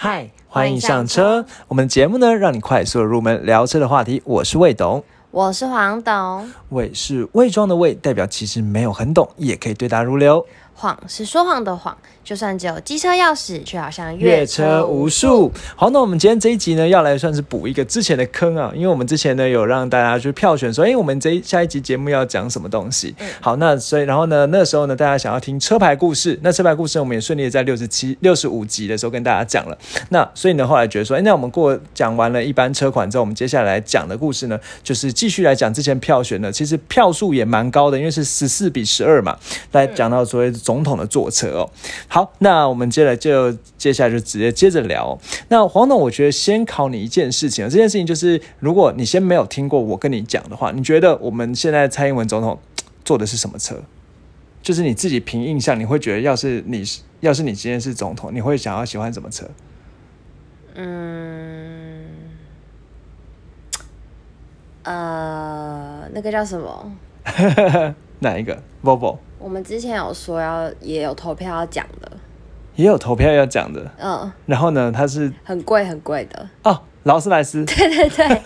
嗨，欢迎上车。我们的节目呢，让你快速的入门聊车的话题。我是魏董，我是黄董。魏是魏庄的魏，代表其实没有很懂，也可以对答如流。谎是说谎的谎，就算只有机车钥匙，却好像越车无数。好，那我们今天这一集呢，要来算是补一个之前的坑啊，因为我们之前呢有让大家去票选，说，哎，我们这一下一集节目要讲什么东西？好，那所以然后呢，那时候呢，大家想要听车牌故事，那车牌故事我们也顺利在六十七、六十五集的时候跟大家讲了。那所以呢，后来觉得说，哎，那我们过讲完了一般车款之后，我们接下来讲的故事呢，就是继续来讲之前票选的，其实票数也蛮高的，因为是十四比十二嘛，来讲到所谓总统的坐车哦。好，那我们接下来就接下来就直接接着聊。那黄总，我觉得先考你一件事情啊，这件事情就是，如果你先没有听过我跟你讲的话，你觉得我们现在蔡英文总统坐的是什么车？就是你自己凭印象，你会觉得，要是你要是你今天是总统，你会想要喜欢什么车？嗯，呃，那个叫什么？哪一个？Volvo。我们之前有说要也有投票要讲的，也有投票要讲的，嗯，然后呢，它是很贵很贵的。哦，劳斯莱斯，对 对对，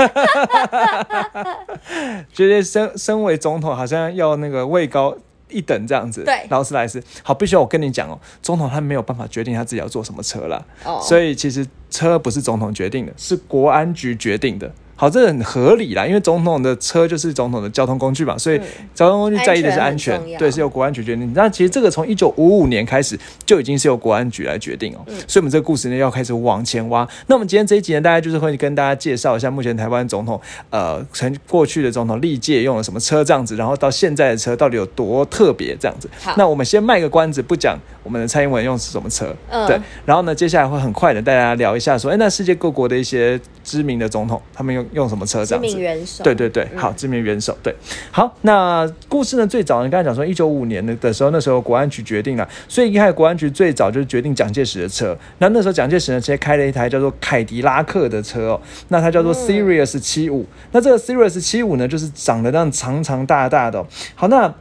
觉得 身身为总统好像要那个位高一等这样子，对，劳斯莱斯，好，必须要我跟你讲哦，总统他没有办法决定他自己要坐什么车啦，哦，所以其实车不是总统决定的，是国安局决定的。好，这很合理啦，因为总统的车就是总统的交通工具嘛，所以交通工具在意的是安全，对，是由国安局决定。那其实这个从一九五五年开始就已经是由国安局来决定哦，所以我们这个故事呢要开始往前挖。那我们今天这一集呢，大概就是会跟大家介绍一下目前台湾总统呃，曾过去的总统历届用了什么车这样子，然后到现在的车到底有多特别这样子。那我们先卖个关子，不讲我们的蔡英文用什么车，对，然后呢，接下来会很快的带大家聊一下说，哎，那世界各国的一些知名的总统，他们用。用什么车这样子？对对对，好，知名元首。对，好，那故事呢？最早你刚才讲说，一九五年的的时候，那时候国安局决定了，所以一开始国安局最早就是决定蒋介石的车。那那时候蒋介石呢，直接开了一台叫做凯迪拉克的车哦，那它叫做 Sirius 七五。那这个 Sirius 七五呢，就是长得那样长长大大的。好，那。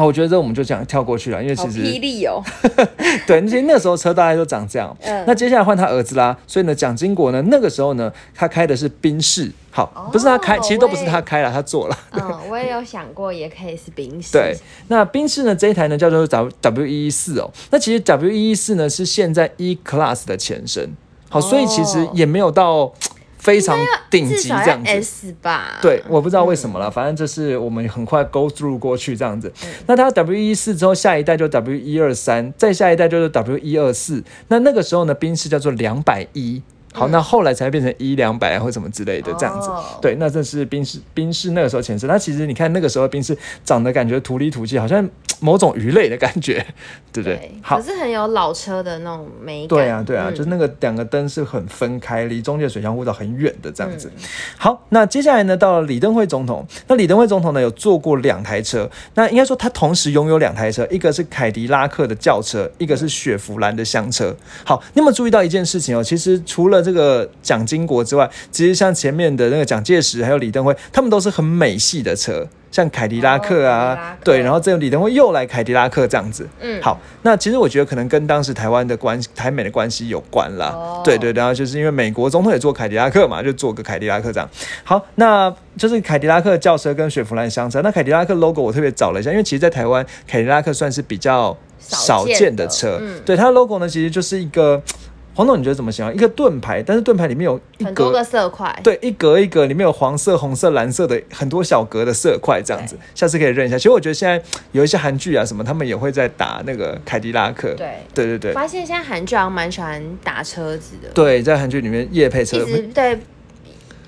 好，我觉得这我们就这样跳过去了，因为其实霹雳哦，对，那些那时候车大概都长这样。嗯，那接下来换他儿子啦，所以呢，蒋经国呢，那个时候呢，他开的是宾士，好，不是他开，其实都不是他开了，他坐了。嗯，我也有想过，也可以是宾士。对，那宾士呢这一台呢叫做 W W 一四哦，那其实 W 一四呢是现在 E Class 的前身，好，所以其实也没有到。非常顶级这样子吧？对，我不知道为什么了，反正就是我们很快 go through 过去这样子。那它 W 一四之后，下一代就 W 一二三，再下一代就是 W 一二四。那那个时候呢，宾士叫做两百一。好，那后来才变成一两百或什么之类的这样子，对，那这是宾士宾士那个时候前身。那其实你看那个时候宾士长得感觉土里土气，好像 某种鱼类的感觉，对不对？好，可是很有老车的那种美感。对啊，对啊，就是那个两个灯是很分开，离中间水箱护罩很远的这样子。好，那接下来呢，到了李登辉总统。那李登辉总统呢，有坐过两台车。那应该说他同时拥有两台车，一个是凯迪拉克的轿车，一个是雪佛兰的厢车。好，你有没有注意到一件事情哦？其实除了这个蒋经国之外，其实像前面的那个蒋介石还有李登辉，他们都是很美系的车，像凯迪拉克啊，对，然后这个李登辉又来凯迪拉克这样子。嗯，好，那其实我觉得可能跟当时台湾的关台美的关系有关啦。对对，然后就是因为美国总统也坐凯迪拉克嘛，就坐个凯迪拉克这样。好，那就是凯迪拉克轿车跟雪佛兰相车。那凯迪拉克 logo 我特别找了一下，因为其实，在台湾凯迪拉克算是比较少见的车。对，它的 logo 呢，其实就是一个。黄总，你觉得怎么想？一个盾牌，但是盾牌里面有很多个色块，对，一格一格里面有黄色、红色、蓝色的很多小格的色块，这样子，下次可以认一下。其实我觉得现在有一些韩剧啊什么，他们也会在打那个凯迪拉克，对，对对对。发现现在韩剧好像蛮喜欢打车子的，对，在韩剧里面夜配车，对。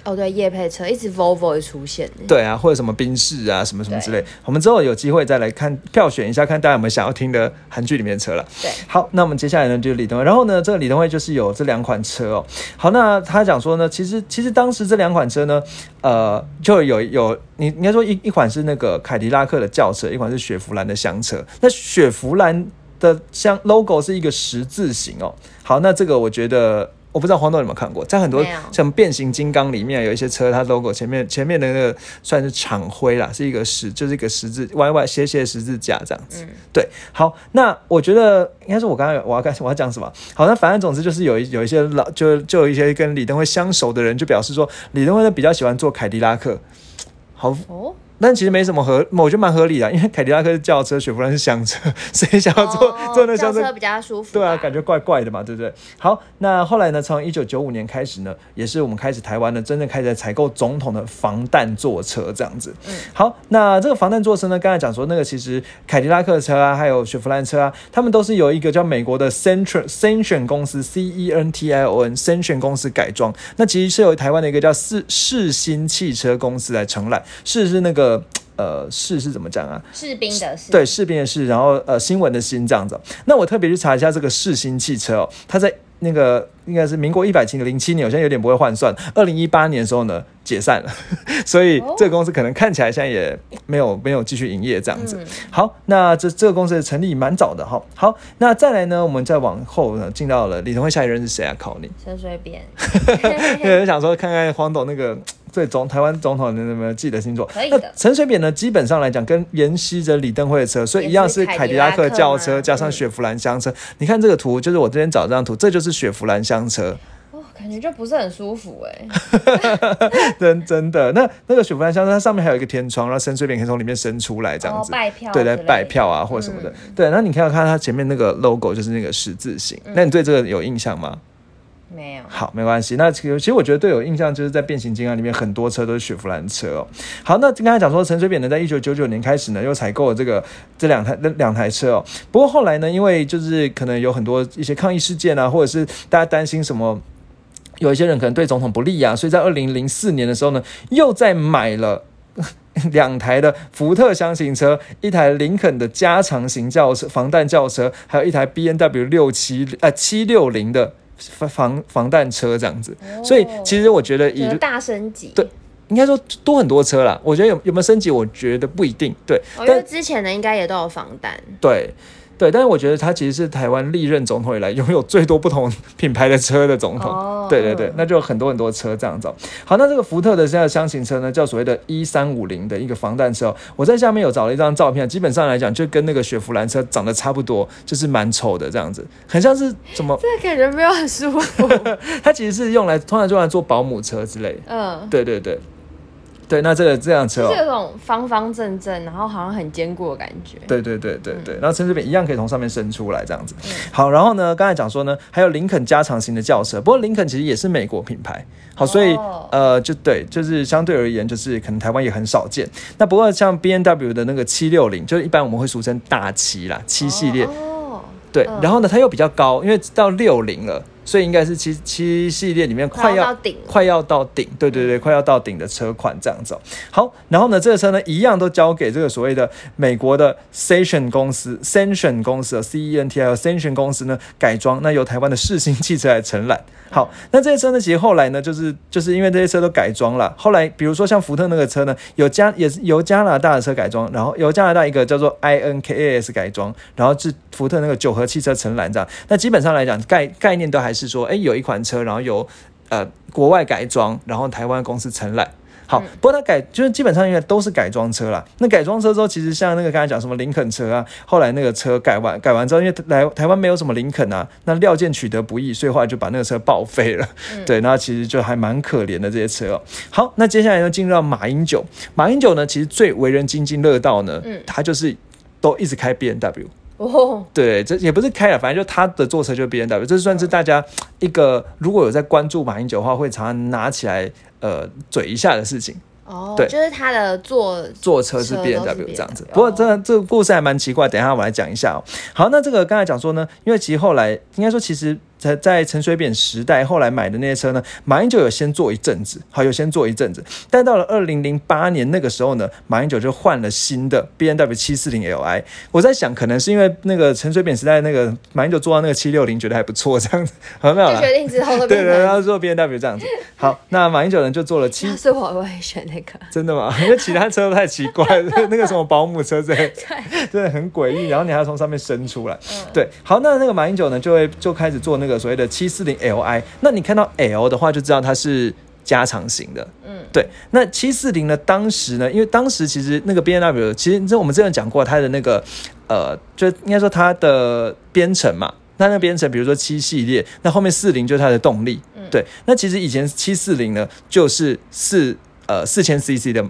哦，对，夜配车一直 Volvo 会出现，对啊，或者什么宾士啊，什么什么之类。我们之后有机会再来看票选一下，看大家有没有想要听的韩剧里面的车了。对，好，那我们接下来呢就是李登辉，然后呢，这个李登辉就是有这两款车哦。好，那他讲说呢，其实其实当时这两款车呢，呃，就有有你应该说一一款是那个凯迪拉克的轿车，一款是雪佛兰的厢车。那雪佛兰的像 logo 是一个十字形哦。好，那这个我觉得。我不知道黄豆有没有看过，在很多像变形金刚里面有一些车，它 logo 前面前面的那个算是厂徽啦，是一个十，就是一个十字歪歪斜斜十字架这样子。对，好，那我觉得应该是我刚刚我要干我要讲什么？好，那反正总之就是有一有一些老就就有一些跟李登辉相熟的人就表示说，李登辉呢比较喜欢坐凯迪拉克。好，哦，但其实没什么合，我觉得蛮合理的，因为凯迪拉克是轿车，雪佛兰是厢车，谁想要坐、哦坐那厢车比较舒服。对啊，感觉怪怪的嘛，对不对？好，那后来呢？从一九九五年开始呢，也是我们开始台湾呢真正开始采购总统的防弹座车这样子。嗯好，那这个防弹座车呢，刚才讲说那个其实凯迪拉克车啊，还有雪佛兰车啊，他们都是由一个叫美国的 Central Century 公司 C E N T I O N Cention 公司改装。那其实是由台湾的一个叫世世新汽车公司来承揽，是是那个。呃，士是怎么讲啊？士兵的士，对，士兵的士，然后呃，新闻的新这样子。那我特别去查一下这个世新汽车哦，它在那个应该是民国一百零七年，我现在有点不会换算。二零一八年的时候呢，解散了，所以哦这个公司可能看起来现在也没有没有继续营业这样子。嗯好，那这这个公司的成立蛮早的哈。好，那再来呢，我们再往后呢，进到了李登辉下一任是谁啊？考你。陈水扁，有人想说看看黄董那个 对总台湾总统的有没有记得星座？可以的那陈水扁呢，基本上来讲跟沿袭着李登辉的车，所以一样是凯迪拉克轿车加上雪佛兰厢车。你看这个图，就是我这边找这张图，这就是雪佛兰厢车，哦，感觉就不是很舒服哎。真真的。那那个雪佛兰厢车，它上面还有一个天窗，然后陈水扁可以从里面伸出来这样哦，子。拜票对，来拜票啊，或者什么的。嗯对，那你看看它前面那个 logo 就是那个十字形。嗯那你对这个有印象吗？没有。好，没关系。那其实其实我觉得最有印象就是在变形金刚里面很多车都是雪佛兰车哦。好，那刚才讲说陈水扁呢，在一九九九年开始呢，又采购了这个这两台那两台车哦。不过后来呢，因为就是可能有很多一些抗议事件啊，或者是大家担心什么。有一些人可能对总统不利啊，所以在二零零四年的时候呢，又再买了 两台的福特箱型车，一台林肯的加长型轿车、防弹轿车，还有一台 B N W 六七呃七六零的防防防弹车这样子。所以其实我觉得以就是大升级，对应该说多很多车啦。我觉得有有没有升级，我觉得不一定。对，哦，因为之前的应该也都有防弹。对。对，但是我觉得他其实是台湾历任总统以来拥有最多不同 品牌的车的总统。哦对对对嗯，那就有很多很多车这样子哦。好，那这个福特的现在箱型车呢，叫所谓的一三五零的一个防弹车哦。我在下面有找了一张照片，基本上来讲就跟那个雪佛兰车长得差不多，就是蛮丑的这样子，很像是怎么？这感觉没有很舒服。它其实是用来通常就用来做保姆车之类的。嗯，对对对，对，那这个这辆车、哦就是。有种方方正正，然后好像很坚固的感觉。对对对对对，然后陈水扁一样可以从上面伸出来这样子。好，然后呢，刚才讲说呢，还有林肯加长型的轿车，不过林肯其实也是美国品牌，好，所以、哦呃，就对，就是相对而言，就是可能台湾也很少见。那不过像 B N W 的那个七六零，就是一般我们会俗称大七啦，七系列，哦，对，嗯然后呢，它又比较高，因为到六零了，所以应该是七七系列里面快要快要到顶快要到顶，对对对，快要到顶的车款这样子、哦。好，然后呢，这个车呢一样都交给这个所谓的美国的 Station 公司，Sension 公司 C E N T I Sension 公司呢改装，那由台湾的世新汽车来承揽。好，那这些车呢，其实后来呢，就是就是因为这些车都改装了，后来比如说像福特那个车呢，有加也是由加拿大的车改装，然后由加拿大一个叫做 I N K A S 改装，然后是福特那个九合汽车承揽这样。那基本上来讲，概概念都还是说，哎，有一款车，然后由呃国外改装，然后台湾公司承揽。好，不过它改就是基本上应该都是改装车啦。那改装车之后，其实像那个刚才讲什么林肯车啊，后来那个车改完改完之后，因为来台湾没有什么林肯啊，那料件取得不易，所以后来就把那个车报废了。对，那其实就还蛮可怜的这些车哦。好，那接下来呢，进入到马英九。马英九呢，其实最为人津津乐道呢，嗯他就是都一直开 B N W。哦，对，这也不是开了，反正就他的坐车就是 B N W，这算是大家一个如果有在关注马英九的话，会常常拿起来呃嘴一下的事情。哦，对就是他的坐坐车是 B N W 这样子。不过这个这个故事还蛮奇怪，等一下我来讲一下哦。好，那这个刚才讲说呢，因为其实后来应该说，其实在在陈水扁时代后来买的那些车呢，马英九有先坐一阵子，好，有先坐一阵子，但到了二零零八年那个时候呢，马英九就换了新的 B N W 七四零 L I。我在想，可能是因为那个陈水扁时代那个马英九坐到那个七六零，觉得还不错，这样子，好没有了。决定之后都对 对。然后坐 B N W 这样子。好，那马英九呢就坐了七要 是我，我会选那个。真的吗？因为其他车都太奇怪了，那个什么保姆车之类，真的很诡异。然后你还要从上面伸出来，对。好，那那个马英九呢，就会就开始做那个个所谓的七四零 Li。那你看到 L 的话，就知道它是加长型的。嗯，对。那七四零呢，当时呢，因为当时其实那个 B N W，其实这我们之前讲过它的那个呃，就应该说它的编程嘛。那那编程，比如说七系列，那后面四零就是它的动力。嗯，对。那其实以前七四零呢，就是四。呃，四千 CC 的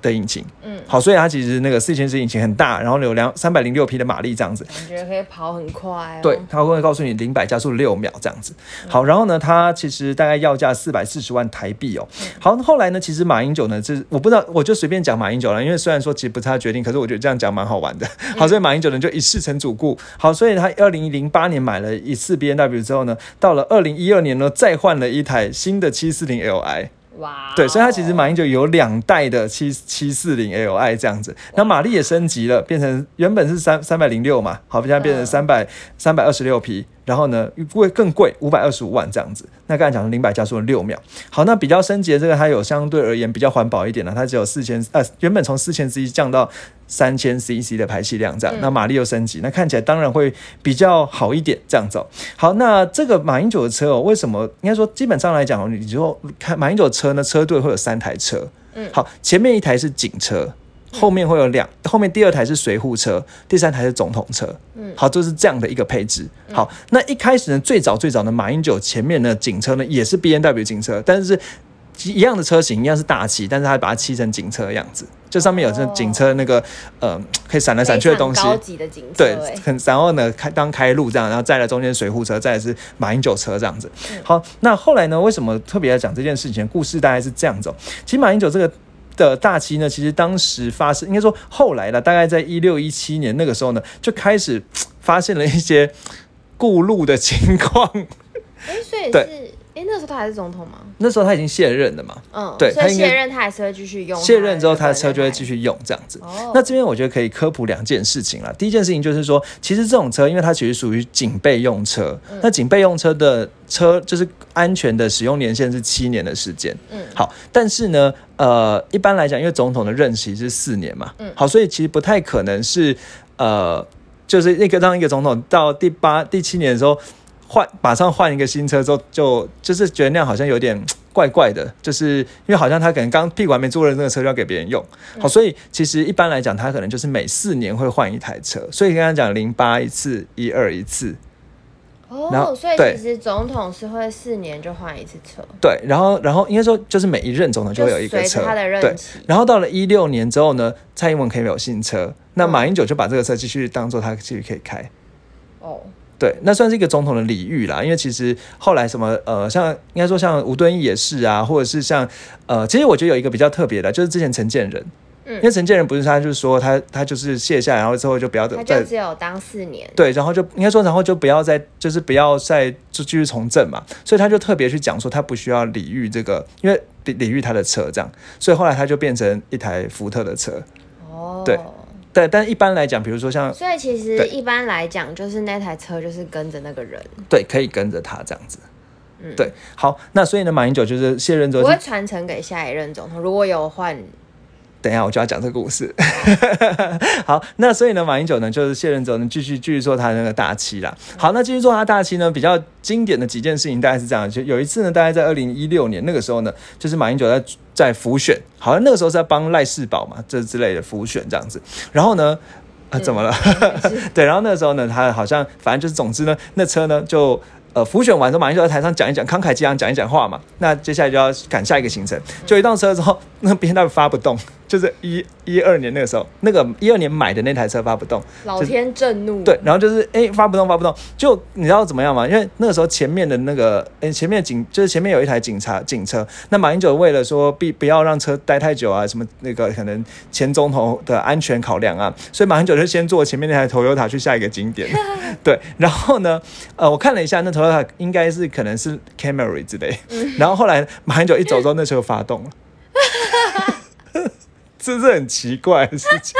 的引擎，嗯，好，所以它其实那个四千 CC 引擎很大，然后有两三百零六匹的马力这样子，感觉可以跑很快。对，它会告诉你零百加速六秒这样子。好，然后呢，它其实大概要价四百四十万台币哦。好，后来呢，其实马英九呢，这我不知道，我就随便讲马英九了，因为虽然说其实不是他决定，可是我觉得这样讲蛮好玩的。好，所以马英九呢就一试成主顾。好，所以他二零零八年买了一次 B N W 之后呢，到了二零一二年呢，再换了一台新的七四零 L I。哇，对，所以它其实马英九有两代的七七四零 Li 这样子，那马力也升级了，变成原本是三三百零六嘛，好，现在变成三百三百二十六匹。然后呢，会更贵，五百二十五万这样子。那刚才讲的零百加速六秒。好，那比较升级的这个，它有相对而言比较环保一点的，它只有四千呃，原本从四千 cc 降到三千 cc 的排气量这样。那马力又升级，那看起来当然会比较好一点这样走。好，那这个马英九的车哦，为什么应该说基本上来讲，你就看马英九的车呢，车队会有三台车。嗯，好，前面一台是警车。后面会有两，后面第二台是随护车，第三台是总统车。嗯，好，就是这样的一个配置。好，那一开始呢，最早最早的马英九前面的，警车呢也是 B N W 警车，但是一样的车型，一样是大旗，但是他把它漆成警车的样子，就上面有这警车那个呃可以闪来闪去的东西，高级的警车。对，很然后呢开当开路这样，然后再来中间随护车，再来是马英九车这样子。好，那后来呢，为什么特别要讲这件事情？故事大概是这样子。其实马英九这个。的大旗呢，其实当时发生，应该说后来了，大概在一六一七年那个时候呢，就开始发现了一些 过路的情况。哎，所以是。哎，那时候他还是总统吗？那时候他已经卸任了嘛。嗯，对，他卸任他还是会继续用。卸任之后，他的车就会继续用这样子。哦，那这边我觉得可以科普两件事情了。第一件事情就是说，其实这种车，因为它其实属于警备用车，那警备用车的车就是安全的使用年限是七年的时间。嗯，好，但是呢，呃，一般来讲，因为总统的任期是四年嘛，嗯，好，所以其实不太可能是呃，就是那个当一个总统到第八、第七年的时候。换马上换一个新车之后，就就是觉得那样好像有点 怪怪的，就是因为好像他可能刚屁股还没坐热，那个车就要给别人用。好，所以其实一般来讲，他可能就是每四年会换一台车。所以刚刚讲零八一次，一二一次。哦，所以其实总统是会四年就换一次车。对，然后然后应该说就是每一任总统就会有一个车。他的任期。然后到了一六年之后呢，蔡英文可以有新车，那马英九就把这个车继续当做他继续可以开。哦。对，那算是一个总统的礼遇啦。因为其实后来什么呃，像应该说像吴敦义也是啊，或者是像呃，其实我觉得有一个比较特别的，就是之前陈建仁，嗯，因为陈建仁不是他就是说他他就是卸下，然后之后就不要再，他就只有当四年，对，然后就应该说然后就不要再就是不要再就继续从政嘛，所以他就特别去讲说他不需要礼遇这个，因为礼礼遇他的车这样，所以后来他就变成一台福特的车，哦，对。对，但一般来讲，比如说像，所以其实一般来讲，就是那台车就是跟着那个人，对，可以跟着他这样子，嗯，对，好，那所以呢，马英九就是卸任之后，我会传承给下一任总统，如果有换。等一下，我就要讲这个故事。好，那所以呢，马英九呢，就是卸任之后呢，继续继续做他那个大七啦。好，那继续做他大七呢，比较经典的几件事情大概是这样：就有一次呢，大概在二零一六年那个时候呢，就是马英九在在浮选，好像那个时候是在帮赖世宝嘛，这之类的浮选这样子。然后呢，啊，怎么了？对，然后那个时候呢，他好像反正就是，总之呢，那车呢就。呃，浮选完之后，马英九在台上讲一讲，慷慨激昂讲一讲话嘛。那接下来就要赶下一个行程，就一辆车之后，那边那发不动，就是一一二年那个时候，那个一二年买的那台车发不动，老天震怒。对，然后就是哎发不动发不动，就你知道怎么样吗？因为那个时候前面的那个哎前面警就是前面有一台警察警车，那马英九为了说必不要让车待太久啊，什么那个可能前总统的安全考量啊，所以马英九就先坐前面那台 Toyota 去下一个景点。对，然后呢，呃，我看了一下那头。应该是可能是 Camry 之类，然后后来马英九一走之后，那车发动了，这是很奇怪的事情。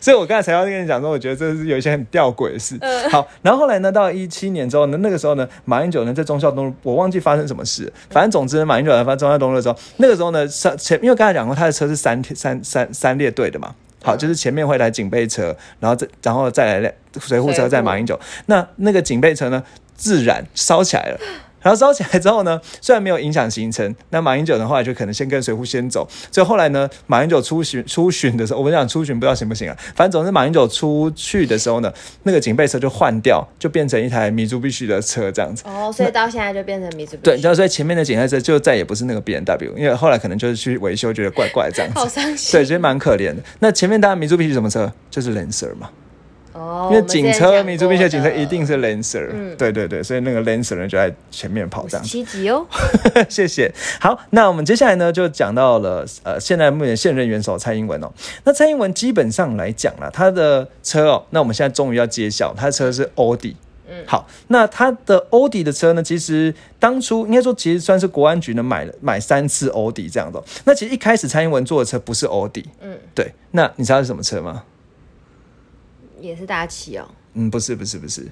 所以我刚才才要跟你讲说，我觉得这是有一些很吊诡的事。好，然后后来呢，到一七年之后呢，那个时候呢，马英九呢在忠孝东路，我忘记发生什么事，反正总之马英九来发忠孝东路的时候，那个时候呢，前因为刚才讲过，他的车是三三三三列队的嘛。好，就是前面会来警备车，然后再然后再来随护车，在马英九。那那个警备车呢，自燃烧起来了。然后烧起来之后呢，虽然没有影响行程，那马英九的话就可能先跟随扈先走。所以后来呢，马英九出巡出巡的时候，我们讲出巡不知道行不行啊？反正总之马英九出去的时候呢，那个警备车就换掉，就变成一台米珠必须的车这样子。哦，所以到现在就变成米珠。对，所以前面的警备车就再也不是那个 B N W，因为后来可能就是去维修，觉得怪怪这样子。好伤心。对，觉得蛮可怜的。那前面当然米珠必须什么车？就是 Lancer 嘛。哦，因为警车，米珠必须警车一定是 Lancer，对对对，所以那个 Lancer 呢就在前面跑这样。七级哦，谢谢。好，那我们接下来呢就讲到了呃，现在目前现任元首蔡英文哦。那蔡英文基本上来讲了，他的车哦，那我们现在终于要揭晓，他的车是欧迪。嗯，好，那他的欧迪的车呢，其实当初应该说其实算是国安局呢买了买三次欧迪这样的。那其实一开始蔡英文坐的车不是欧迪，嗯，对。那你知道是什么车吗？也是大旗哦，嗯，不是不是不是，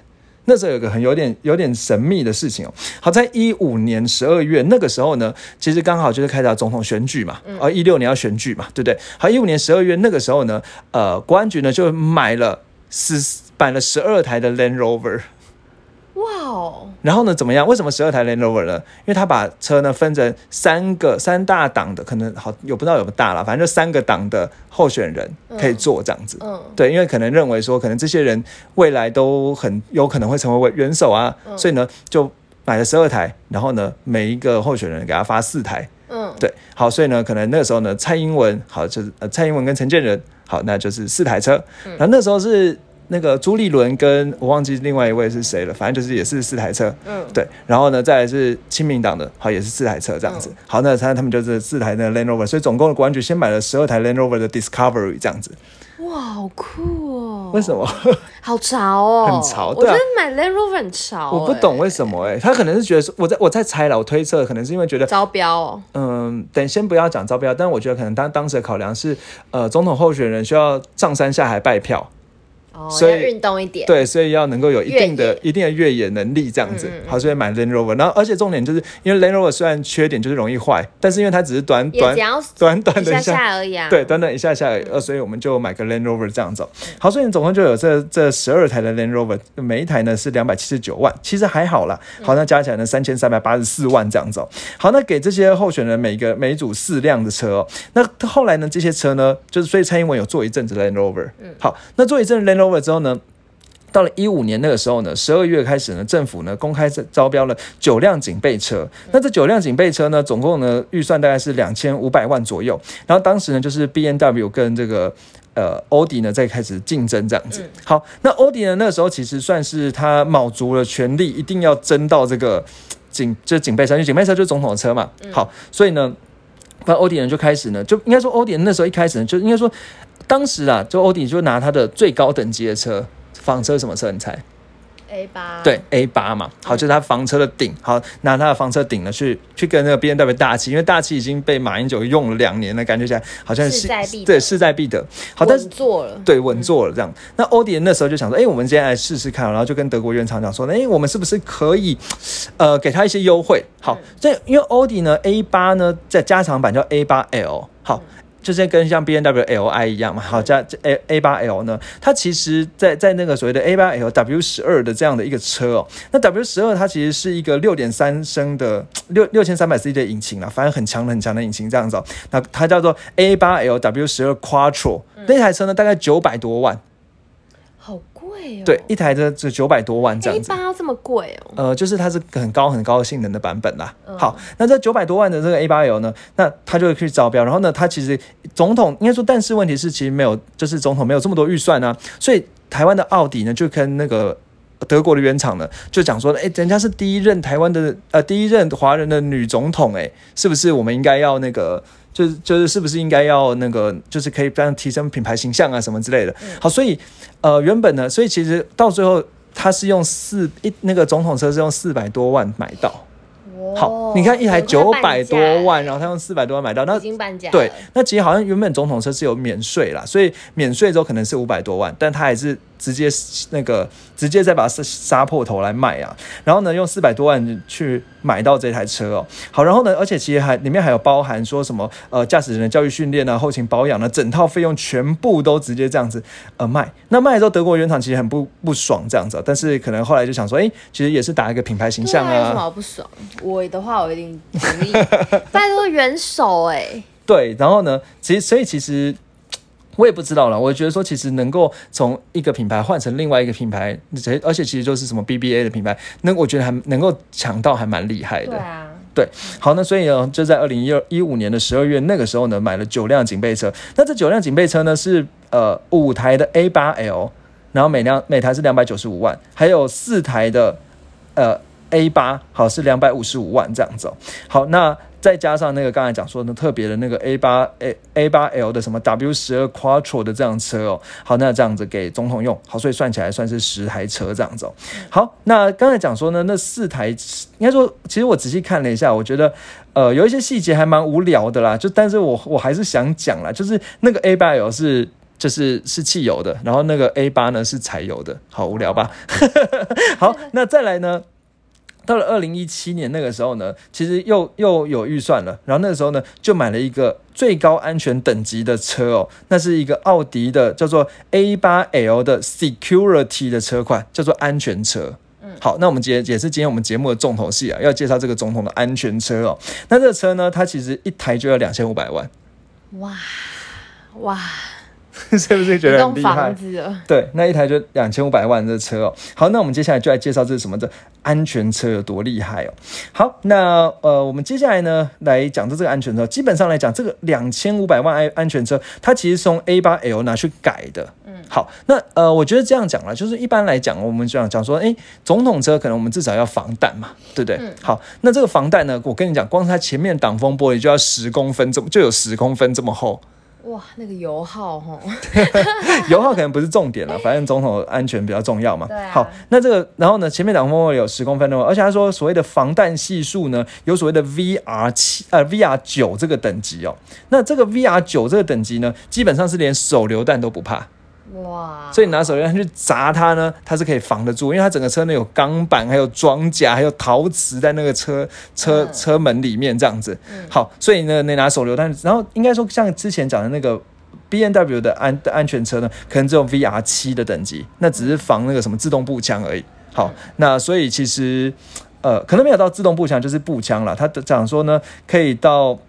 那时候有个很有点有点神秘的事情哦。好在一五年十二月那个时候呢，其实刚好就是开始总统选举嘛，而一六年要选举嘛，对不对？好，一五年十二月那个时候呢，呃，国安局呢就买了十买了十二台的 Land Rover。哇哦！然后呢？怎么样？为什么十二台 Land Rover 呢？因为他把车呢分成三个三大档的，可能好有不知道有不大了，反正就三个档的候选人可以做这样子。嗯，对，因为可能认为说，可能这些人未来都很有可能会成为元首啊，所以呢就买了十二台，然后呢每一个候选人给他发四台。嗯，对，好，所以呢可能那个时候呢蔡英文好就是呃蔡英文跟陈建仁好，那就是四台车。然后那时候是。那个朱立伦跟我忘记另外一位是谁了，反正就是也是四台车，嗯，对，然后呢，再来是亲民党的，好也是四台车这样子，好，那他他们就是四台的 Land Rover，所以总共的国安局先买了十二台 Land Rover 的 Discovery 这样子，哇，好酷哦！为什么？好潮哦，很潮，我觉得买 Land Rover 很潮，我不懂为什么哎，他可能是觉得我在我在猜了，我推测可能是因为觉得招标哦，嗯，等先不要讲招标，但我觉得可能当当时的考量是，呃，总统候选人需要上山下海拜票。所以运动一点，对，所以要能够有一定的、一定的越野能力这样子。好，所以买 Land Rover，然后而且重点就是因为 Land Rover 虽然缺点就是容易坏，但是因为它只是短短短短的一下而已啊，对，短短一下下而已，呃，所以我们就买个 Land Rover 这样走。好，所以你总共就有这这十二台的 Land Rover，每一台呢是两百七十九万，其实还好啦。好，那加起来呢三千三百八十四万这样走。好，那给这些候选人每个每组四辆的车哦。那后来呢，这些车呢，就是所以蔡英文有坐一阵子 Land Rover。嗯，好，那坐一阵 Land Rover 之后呢？到了一五年那个时候呢，十二月开始呢，政府呢公开招标了九辆警备车。那这九辆警备车呢，总共呢预算大概是两千五百万左右。然后当时呢，就是 B N W 跟这个呃欧迪呢在开始竞争这样子。好，那欧迪呢那个时候其实算是他卯足了全力，一定要争到这个警就警备车，因为警备车就是总统的车嘛。好，所以呢，那欧迪人就开始呢，就应该说欧迪那时候一开始呢，就应该说当时啊，就欧迪就拿他的最高等级的车。房车什么车？你猜？A 八。对，A 八嘛。好，就是他房车的顶。好，拿他的房车顶呢，去去跟那个 B N W 大气，因为大气已经被马英九用了两年了，感觉起来好像是对势在必得。好，但是做了，对，稳坐了这样。那欧迪那时候就想说，哎，我们今天来试试看，然后就跟德国原厂讲说，哎，我们是不是可以，呃，给他一些优惠？好，这因为欧迪呢，A 八呢，在加长版叫 A 八 L。好。就是跟像 B N W L I 一样嘛，好加 A A 八 L 呢，它其实，在在那个所谓的 A 八 L W 十二的这样的一个车哦，那 W 十二它其实是一个六点三升的六六千三百 C 的引擎啦，反正很强很强的引擎这样子哦，那它叫做 A 八 L W 十二 Quattro，那台车呢大概九百多万。好贵哦！对，一台的只九百多万这样子。A 八这么贵哦？呃，就是它是很高很高的性能的版本啦。好，那这九百多万的这个 A 八 L 呢，那它就会去招标。然后呢，它其实总统应该说，但是问题是其实没有，就是总统没有这么多预算啊。所以台湾的奥迪呢，就跟那个德国的原厂呢，就讲说，哎，人家是第一任台湾的呃第一任华人的女总统，哎，是不是我们应该要那个？就是就是是不是应该要那个，就是可以这样提升品牌形象啊什么之类的。好，所以呃原本呢，所以其实到最后他是用四一那个总统车是用四百多万买到。好，你看一台九百多万，然后他用四百多万买到，那已经半价。对，那其实好像原本总统车是有免税啦，所以免税之后可能是五百多万，但他还是。直接那个直接再把杀杀破头来卖啊，然后呢用四百多万去买到这台车哦，好，然后呢，而且其实还里面还有包含说什么呃驾驶人的教育训练啊、后勤保养啊，整套费用全部都直接这样子呃卖。那卖的时候德国原厂其实很不不爽这样子，但是可能后来就想说，哎，其实也是打一个品牌形象啊。有什么不爽？我的话我一定同意，拜托元首哎。对，然后呢，其实所以其实。我也不知道了，我觉得说其实能够从一个品牌换成另外一个品牌，而且其实就是什么 BBA 的品牌，那我觉得还能够抢到还蛮厉害的。对啊，对，好，那所以呢，就在二零一二一五年的十二月那个时候呢，买了九辆警备车。那这九辆警备车呢是呃五台的 A 八 L，然后每辆每台是两百九十五万，还有四台的呃 A 八，好是两百五十五万这样子。好，那。再加上那个刚才讲说的特别的那个 A 八 A A 八 L 的什么 W 十二 Quattro 的这辆车哦，好，那这样子给总统用，好，所以算起来算是十台车这样子。好，那刚才讲说呢，那四台应该说，其实我仔细看了一下，我觉得呃有一些细节还蛮无聊的啦，就但是我我还是想讲啦，就是那个 A 八 L 是就是是汽油的，然后那个 A 八呢是柴油的，好无聊吧？好，那再来呢？到了二零一七年那个时候呢，其实又又有预算了，然后那个时候呢，就买了一个最高安全等级的车哦，那是一个奥迪的叫做 A 八 L 的 Security 的车款，叫做安全车。嗯，好，那我们节也是今天我们节目的重头戏啊，要介绍这个总统的安全车哦。那这个车呢，它其实一台就要两千五百万。哇哇！是不是觉得很厉害？对，那一台就两千五百万的车哦。好，那我们接下来就来介绍这是什么的安全车有多厉害哦。好，那呃，我们接下来呢来讲到这个安全车，基本上来讲，这个两千五百万安安全车，它其实从 A 八 L 拿去改的。嗯，好，那呃，我觉得这样讲了，就是一般来讲，我们这样讲说，哎，总统车可能我们至少要防弹嘛，对不对？嗯。好，那这个防弹呢，我跟你讲，光是它前面挡风玻璃就要十公分，这么就有十公分这么厚。哇，那个油耗哈，油耗可能不是重点了，反正总统安全比较重要嘛。对啊。好，那这个，然后呢，前面挡风玻璃有十公分的，而且他说所谓的防弹系数呢，有所谓的 VR 七呃 VR 九这个等级哦。那这个 VR 九这个等级呢，基本上是连手榴弹都不怕。哇！所以拿手榴弹去砸它呢，它是可以防得住，因为它整个车呢有钢板，还有装甲，还有陶瓷在那个车车车门里面这样子。好，所以呢，你拿手榴弹，然后应该说像之前讲的那个 B N W 的安的安全车呢，可能只有 V R 七的等级，那只是防那个什么自动步枪而已。好，那所以其实呃，可能没有到自动步枪，就是步枪了。他讲说呢，可以到。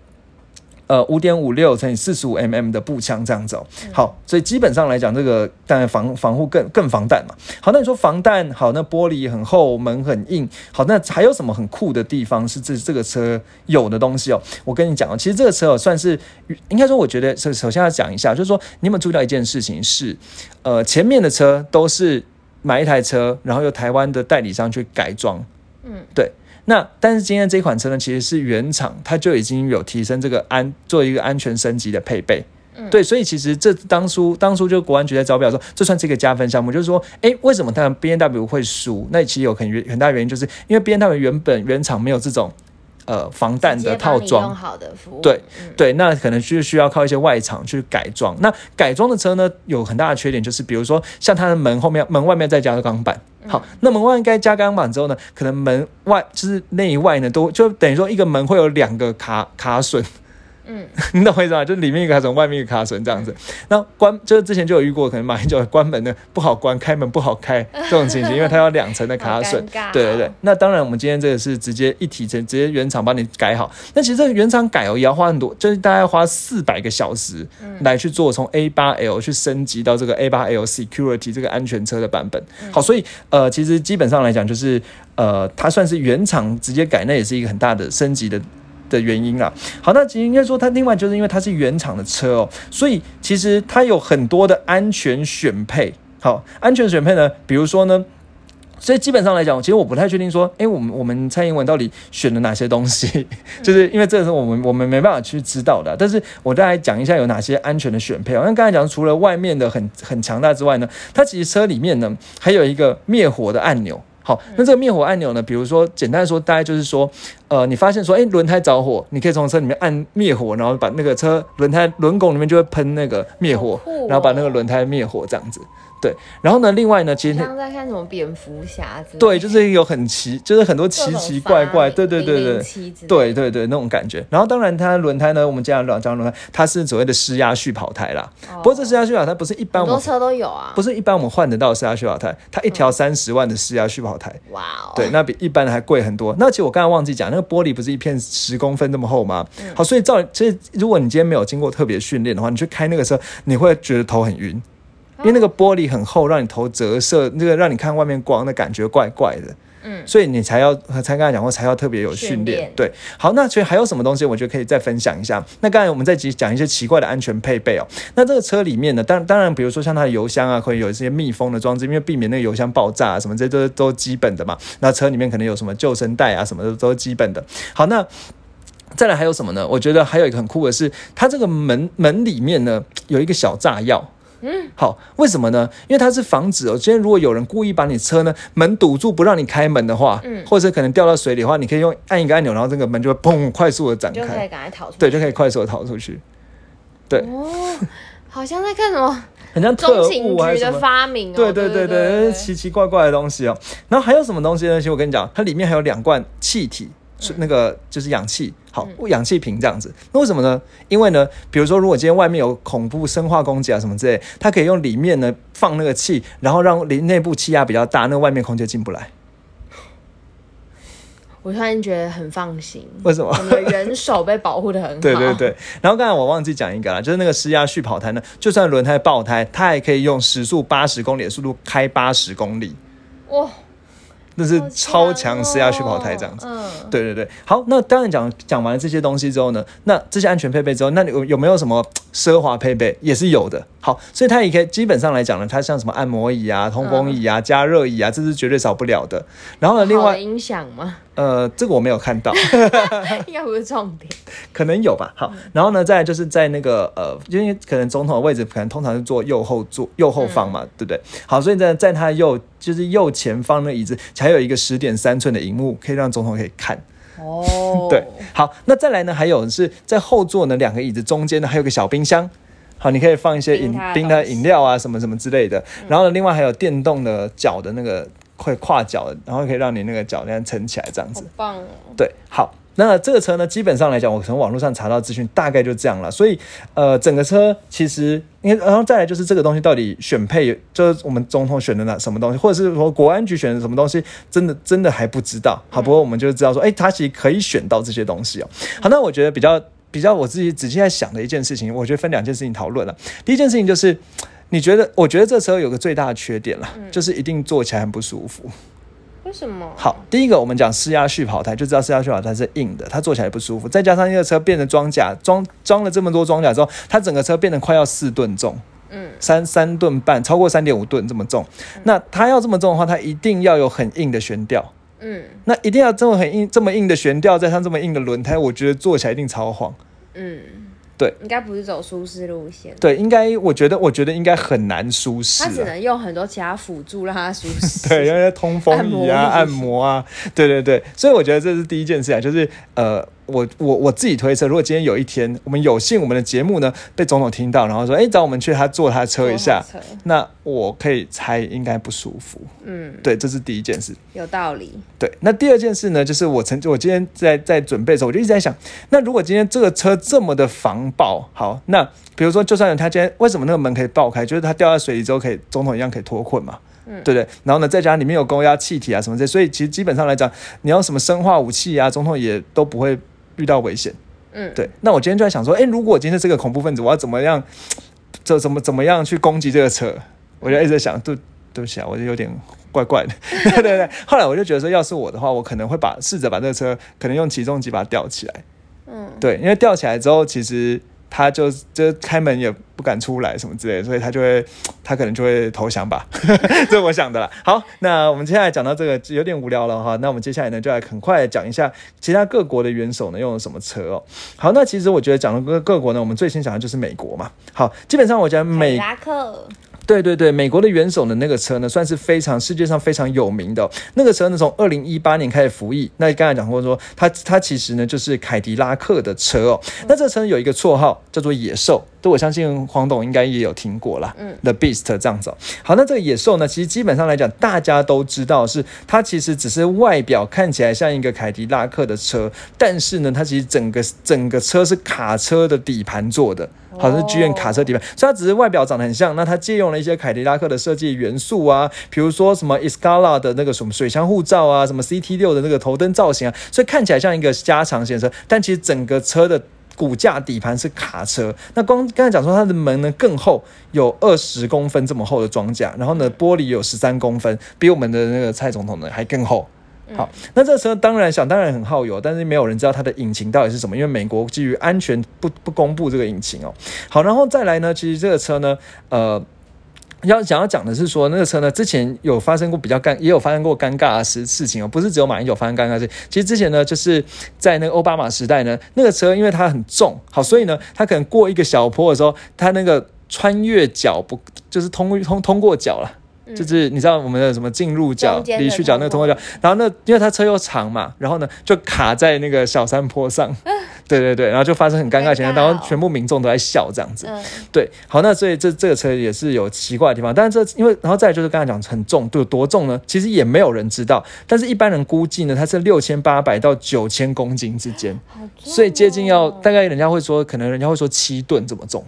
呃，五点五六乘以四十五 mm 的步枪这样子哦。好，所以基本上来讲，这个当然防防护更更防弹嘛。好，那你说防弹好，那玻璃很厚，门很硬。好，那还有什么很酷的地方是这这个车有的东西哦？我跟你讲哦，其实这个车哦，算是应该说，我觉得首首先要讲一下，就是说你有没有注意到一件事情是，呃，前面的车都是买一台车，然后由台湾的代理商去改装。嗯，对。那但是今天这款车呢，其实是原厂，它就已经有提升这个安做一个安全升级的配备，对，所以其实这当初当初就国安局在招标说，这算是一个加分项目，就是说，哎，为什么它 B N W 会输？那其实有很原很大原因，就是因为 B N W 原本原厂没有这种。呃，防弹的套装，好的服务，对对，那可能就需要靠一些外厂去改装。那改装的车呢，有很大的缺点，就是比如说像它的门后面、门外面再加个钢板。好，那门外该加钢板之后呢，可能门外就是内外呢，都就等于说一个门会有两个卡卡榫。嗯，你懂我意思吗？就里面一个卡榫，外面一个卡榫这样子。那关就是之前就有遇过，可能马英九关门的不好关，开门不好开这种情形，因为它有两层的卡榫。对对对。那当然，我们今天这个是直接一体成，直接原厂帮你改好。那其实这个原厂改哦，也要花很多，就是大概花四百个小时来去做，从 A 八 L 去升级到这个 A 八 L Security 这个安全车的版本。好，所以呃，其实基本上来讲，就是呃，它算是原厂直接改，那也是一个很大的升级的。的原因啊，好，那其实应该说它另外就是因为它是原厂的车哦，所以其实它有很多的安全选配。好，安全选配呢，比如说呢，所以基本上来讲，其实我不太确定说，哎，我们我们蔡英文到底选了哪些东西，就是因为这个是我们我们没办法去知道的。但是我再来讲一下有哪些安全的选配。好像刚才讲，除了外面的很很强大之外呢，它其实车里面呢还有一个灭火的按钮。好，那这个灭火按钮呢？比如说，简单说，大概就是说，呃，你发现说，哎，轮胎着火，你可以从车里面按灭火，然后把那个车轮胎轮拱里面就会喷那个灭火，然后把那个轮胎灭火这样子。对，然后呢？另外呢？其实刚在看什么蝙蝠侠？对，就是有很奇，就是很多奇奇怪怪，对对对对，对对对那种感觉。然后当然，它轮胎呢，我们讲两张轮胎，它是所谓的施压蓄跑胎啦。不过这施压蓄跑胎不是一般，很多车都有啊，不是一般我们换得到施压蓄跑胎，它一条三十万的施压蓄跑胎。哇哦，对，那比一般的还贵很多。那其实我刚才忘记讲，那个玻璃不是一片十公分那么厚吗？好，所以照，其实如果你今天没有经过特别训练的话，你去开那个车，你会觉得头很晕。因为那个玻璃很厚，让你头折射，那个让你看外面光的感觉怪怪的。嗯，所以你才要和才刚才讲过，才要特别有训练。对，好，那所以还有什么东西，我觉得可以再分享一下。那刚才我们在讲一些奇怪的安全配备哦。那这个车里面呢，当当然，比如说像它的油箱啊，会有一些密封的装置，因为避免那个油箱爆炸啊什么，这都都基本的嘛。那车里面可能有什么救生带啊什么的，都是基本的。好，那再来还有什么呢？我觉得还有一个很酷的是，它这个门门里面呢有一个小炸药。嗯，好，为什么呢？因为它是防止哦，今天如果有人故意把你车呢门堵住不让你开门的话，嗯，或者可能掉到水里的话，你可以用按一个按钮，然后这个门就会砰快速的展开，就可以赶快逃出，对，就可以快速的逃出去。对，哦，好像在看什么，很像特务局的发明，对对对对，奇奇怪怪的东西哦。然后还有什么东西呢？其实我跟你讲，它里面还有两罐气体。是那个就是氧气，好，氧气瓶这样子。那为什么呢？因为呢，比如说，如果今天外面有恐怖生化攻击啊什么之类，它可以用里面呢放那个气，然后让里内部气压比较大，那外面空气进不来。我突然觉得很放心。为什么？我们的人手被保护的很好。对对对。然后刚才我忘记讲一个了，就是那个施压续跑胎呢，就算轮胎爆胎，它也可以用时速八十公里的速度开八十公里。哇！那是超强施压去跑胎这样子，嗯，对对对，好，那当然讲讲完了这些东西之后呢，那这些安全配备之后，那你有有没有什么奢华配备也是有的。好，所以它也可以基本上来讲呢，它像什么按摩椅啊、通风椅啊、加热椅啊，这是绝对少不了的。然后呢，另外音响吗？呃，这个我没有看到，应该不是重点，可能有吧。好，然后呢，再就是在那个呃，因为可能总统的位置可能通常是坐右后座、右后方嘛，对不对？好，所以在在他右就是右前方的椅子，还有一个十点三寸的荧幕，可以让总统可以看。哦，对，好，那再来呢，还有是在后座呢两个椅子中间呢，还有个小冰箱。好，你可以放一些饮冰的饮料啊，什么什么之类的。然后呢，另外还有电动的脚的那个。会跨脚，然后可以让你那个脚那样撑起来，这样子。棒哦！对，好，那这个车呢，基本上来讲，我从网络上查到资讯，大概就这样了。所以，呃，整个车其实，因为然后再来就是这个东西到底选配，就是我们总统选的哪什么东西，或者是说国安局选的什么东西，真的真的还不知道。好，不过我们就知道说，哎，它其实可以选到这些东西哦。好，那我觉得比较比较我自己仔细在想的一件事情，我觉得分两件事情讨论了。第一件事情就是。你觉得？我觉得这车有个最大的缺点了，就是一定坐起来很不舒服。为什么？好，第一个我们讲施压蓄跑胎，就知道施压蓄跑胎是硬的，它坐起来不舒服。再加上一个车变成装甲，装装了这么多装甲之后，它整个车变得快要四吨重，嗯，三三吨半，超过三点五吨这么重。那它要这么重的话，它一定要有很硬的悬吊，嗯，那一定要这么很硬、这么硬的悬吊，再上这么硬的轮胎，我觉得坐起来一定超晃，嗯。对，应该不是走舒适路线。对，应该我觉得，我觉得应该很难舒适。他只能用很多其他辅助让他舒适。对，因为通风椅啊、按摩啊，对对对，所以我觉得这是第一件事啊，就是呃。我我我自己推测，如果今天有一天我们有幸我们的节目呢被总统听到，然后说，哎，找我们去他坐他的车一下，那我可以猜应该不舒服。嗯，对，这是第一件事，有道理。对，那第二件事呢，就是我曾我今天在在准备的时候，我就一直在想，那如果今天这个车这么的防爆，好，那比如说，就算他今天为什么那个门可以爆开，就是他掉在水里之后可以总统一样可以脱困嘛？嗯，对对，然后呢，再加上里面有高压气体啊什么的，所以其实基本上来讲，你要什么生化武器啊，总统也都不会。遇到危险，嗯，对。那我今天就在想说，哎，如果今天是个恐怖分子，我要怎么样，这怎么怎么样去攻击这个车？我就一直在想，对，对不起啊，我就有点怪怪的。对对对。后来我就觉得说，要是我的话，我可能会把试着把这个车可能用起重机把它吊起来。嗯，对，因为吊起来之后，其实他就就开门也不敢出来什么之类，所以他就会 他可能就会投降吧，这我想的啦。好，那我们接下来讲到这个有点无聊了哈，那我们接下来呢就来很快讲一下其他各国的元首呢用了什么车哦。好，那其实我觉得讲了各各国呢，我们最先讲的就是美国嘛。好，基本上我觉得美。对对对，美国的元首的那个车呢，算是非常世界上非常有名的。那个车呢，从二零一八年开始服役。那刚才讲过说，它它其实呢就是凯迪拉克的车哦。那这车有一个绰号叫做野兽，这我相信黄董应该也有听过啦。嗯，The Beast 这样子。好，那这个野兽呢，其实基本上来讲，大家都知道是它其实只是外表看起来像一个凯迪拉克的车，但是呢，它其实整个整个车是卡车的底盘做的。好像是剧院卡车底盘，所以它只是外表长得很像。那它借用了一些凯迪拉克的设计元素啊，比如说什么 Escala 的那个什么水箱护罩啊，什么 CT 六的那个头灯造型啊，所以看起来像一个加长型车。但其实整个车的骨架底盘是卡车。那光刚才讲说它的门呢更厚，有二十公分这么厚的装甲，然后呢玻璃有十三公分，比我们的那个蔡总统呢还更厚。好，那这车当然想当然很耗油，但是没有人知道它的引擎到底是什么，因为美国基于安全不不公布这个引擎哦。好，然后再来呢，其实这个车呢，呃，要想要讲的是说，那个车呢之前有发生过比较尴，也有发生过尴尬的事事情哦，不是只有马英九发生尴尬事。其实之前呢，就是在那个奥巴马时代呢，那个车因为它很重，好，所以呢，它可能过一个小坡的时候，它那个穿越角不就是通通通过角了。就是你知道我们的什么进入角、离去角那个通过角，然后那因为它车又长嘛，然后呢就卡在那个小山坡上，对对对，然后就发生很尴尬情况，然后全部民众都在笑这样子，对，好，那所以这这个车也是有奇怪的地方，但是这因为然后再就是刚才讲很重，有多重呢？其实也没有人知道，但是一般人估计呢，它是六千八百到九千公斤之间，所以接近要大概人家会说，可能人家会说七吨这么重。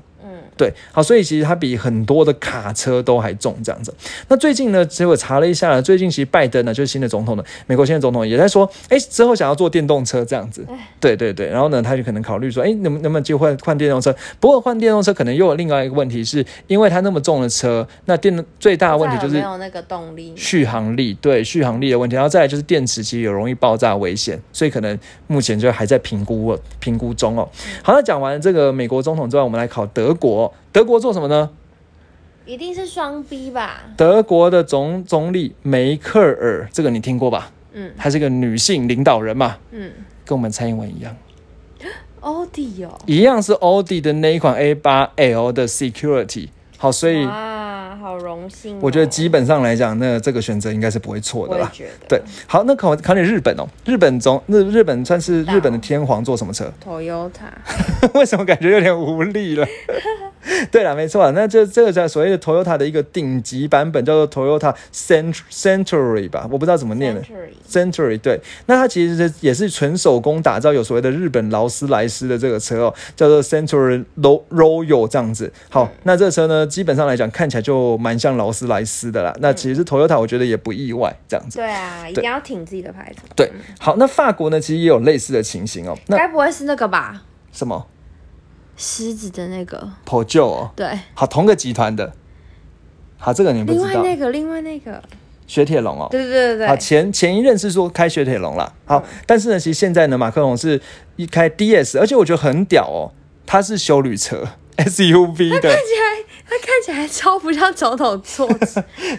对，好，所以其实它比很多的卡车都还重，这样子。那最近呢，其实我查了一下，最近其实拜登呢，就是新的总统呢，美国新的总统也在说，哎，之后想要做电动车这样子。对对对，然后呢，他就可能考虑说，哎，能能不能就换换电动车？不过换电动车可能又有另外一个问题，是因为它那么重的车，那电最大的问题就是没有那个动力，续航力，对，续航力的问题。然后再来就是电池其实有容易爆炸危险，所以可能目前就还在评估评估中哦。好，那讲完这个美国总统之外，我们来考德国。德国做什么呢？一定是双 B 吧。德国的总总理梅克尔，这个你听过吧？嗯，她是个女性领导人嘛。嗯，跟我们蔡英文一样。奥迪哦，一样是奥迪的那一款 A 八 L 的 Security。好，所以啊，好荣幸。我觉得基本上来讲，那这个选择应该是不会错的啦。对，好，那考考你日本哦，日本中日日本算是日本的天皇，坐什么车？Toyota。为什么感觉有点无力了？对了，没错，那这这个叫所谓的 Toyota 的一个顶级版本，叫做 Toyota Century 吧，我不知道怎么念了。Century 对，那它其实是也是纯手工打造，有所谓的日本劳斯莱斯的这个车哦，叫做 Century Royal 这样子。好，那这车呢，基本上来讲看起来就蛮像劳斯莱斯的啦。那其实 Toyota 我觉得也不意外，这样子。对啊，一定要挺自己的牌子。对，好，那法国呢，其实也有类似的情形哦。那该不会是那个吧？什么？狮子的那个破旧哦，对，好同个集团的，好这个你不知道。另外那个，另外那个雪铁龙哦，对对对对好前前一任是说开雪铁龙了，好，但是呢，其实现在呢，马克龙是一开 DS，而且我觉得很屌哦，它是修旅车 SUV 的，看起来它看起来超不像总统坐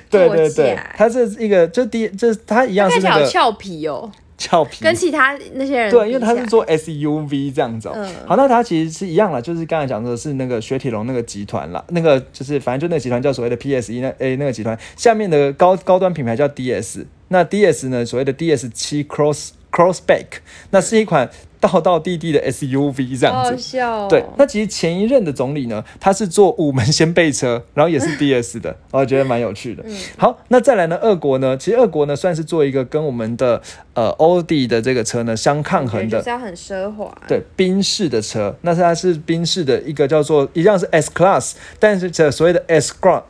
对对对，它是一个就第这它一样是那个俏皮哦。俏皮，跟其他那些人对，因为他是做 SUV 这样子。嗯，好，那他其实是一样了，就是刚才讲的是那个雪铁龙那个集团啦，那个就是反正就那个集团叫所谓的 PSE 那 A 那个集团下面的高高端品牌叫 DS，那 DS 呢所谓的 DS 七 Cross Crossback，那是一款。道道地地的 SUV 这样子，对。那其实前一任的总理呢，他是做五门掀背车，然后也是 DS 的，我觉得蛮有趣的。好，那再来呢，俄国呢，其实俄国呢算是做一个跟我们的呃奥迪的这个车呢相抗衡的，是要很奢华。对，宾士的车，那是它是宾士的一个叫做一样是 S Class，但是这所谓的 S Cross。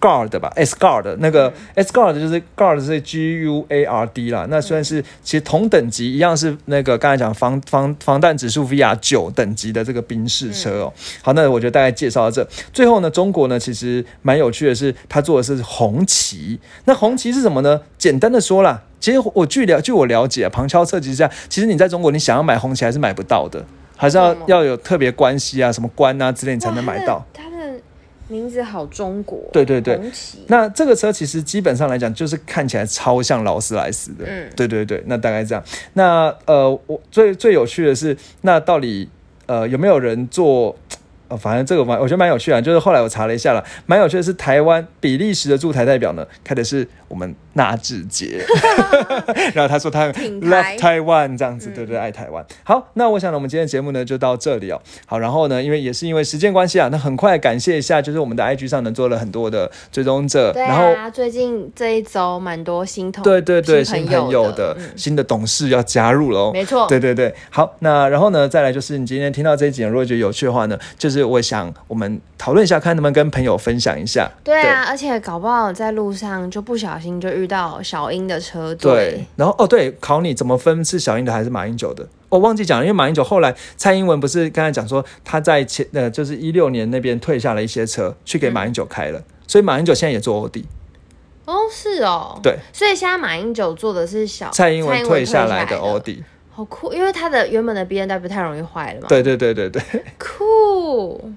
Guard 吧，S Guard 那个 S Guard 就是 Guard 是 G U A R D 啦，那虽然是其实同等级一样是那个刚才讲防防防弹指数 VR 九等级的这个宾士车哦。好，那我觉得大概介绍到这。最后呢，中国呢其实蛮有趣的是，它做的是红旗。那红旗是什么呢？简单的说啦，其实我据了据我了解，旁敲侧击下，其实你在中国你想要买红旗还是买不到的，还是要要有特别关系啊，什么官啊之类你才能买到。名字好中国，对对对。那这个车其实基本上来讲，就是看起来超像劳斯莱斯的，嗯，对对对。那大概这样。那呃，我最最有趣的是，那到底呃有没有人做？呃，反正这个蛮，我觉得蛮有趣啊。就是后来我查了一下了，蛮有趣的是，台湾比利时的驻台代表呢，开的是我们纳智捷，然后他说他 love Taiwan 这样子，对对，爱台湾。好，那我想呢，我们今天的节目呢就到这里哦。好，然后呢，因为也是因为时间关系啊，那很快感谢一下，就是我们的 IG 上呢做了很多的追踪者，然后最近这一周蛮多新同对对对新朋友的新的董事要加入了哦，没错，对对对。好，那然后呢，再来就是你今天听到这一集，如果觉得有趣的话呢，就是。我想，我们讨论一下，看能不能跟朋友分享一下。对啊，而且搞不好在路上就不小心就遇到小英的车队。对，然后哦，对，考你怎么分是小英的还是马英九的？我忘记讲，因为马英九后来蔡英文不是刚才讲说他在前呃，就是一六年那边退下了一些车，去给马英九开了，所以马英九现在也做欧弟。哦，是哦，对，所以现在马英九做的是小蔡英文退下来的欧弟。好酷，因为它的原本的 B N W 太容易坏了嘛。对对对对对。酷，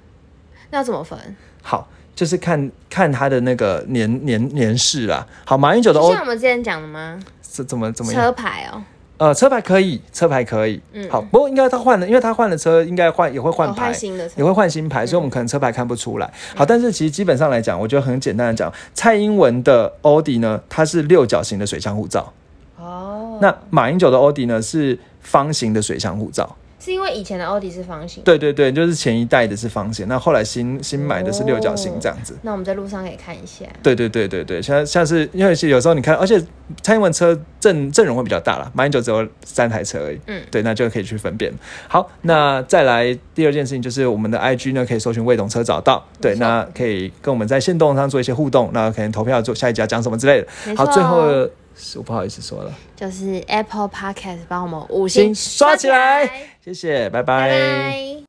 那怎么分？好，就是看看他的那个年年年事啦。好，马英九的欧，像我们之前讲的吗？是怎么怎么车牌哦？呃，车牌可以，车牌可以。嗯，好，不过应该他换了，因为他换了车，应该换也会换牌，也会换新牌，所以我们可能车牌看不出来。好，但是其实基本上来讲，我觉得很简单的讲，蔡英文的奥迪呢，它是六角形的水箱护罩。哦，那马英九的奥迪呢是方形的水箱护罩。是因为以前的奥迪是方形，对对对，就是前一代的是方形，那后来新新买的是六角形这样子。那我们在路上可以看一下。对对对对对，像像是因为有时候你看，而且蔡英文车阵阵容会比较大了，马英九只有三台车而已。嗯，对，那就可以去分辨。好，那再来第二件事情就是我们的 IG 呢可以搜寻未懂车找到，对，那可以跟我们在线动上做一些互动，那可能投票做下一家讲什么之类的。好，最后。是我不好意思说了，就是 Apple Podcast 帮我们五星刷起来，谢谢，拜拜。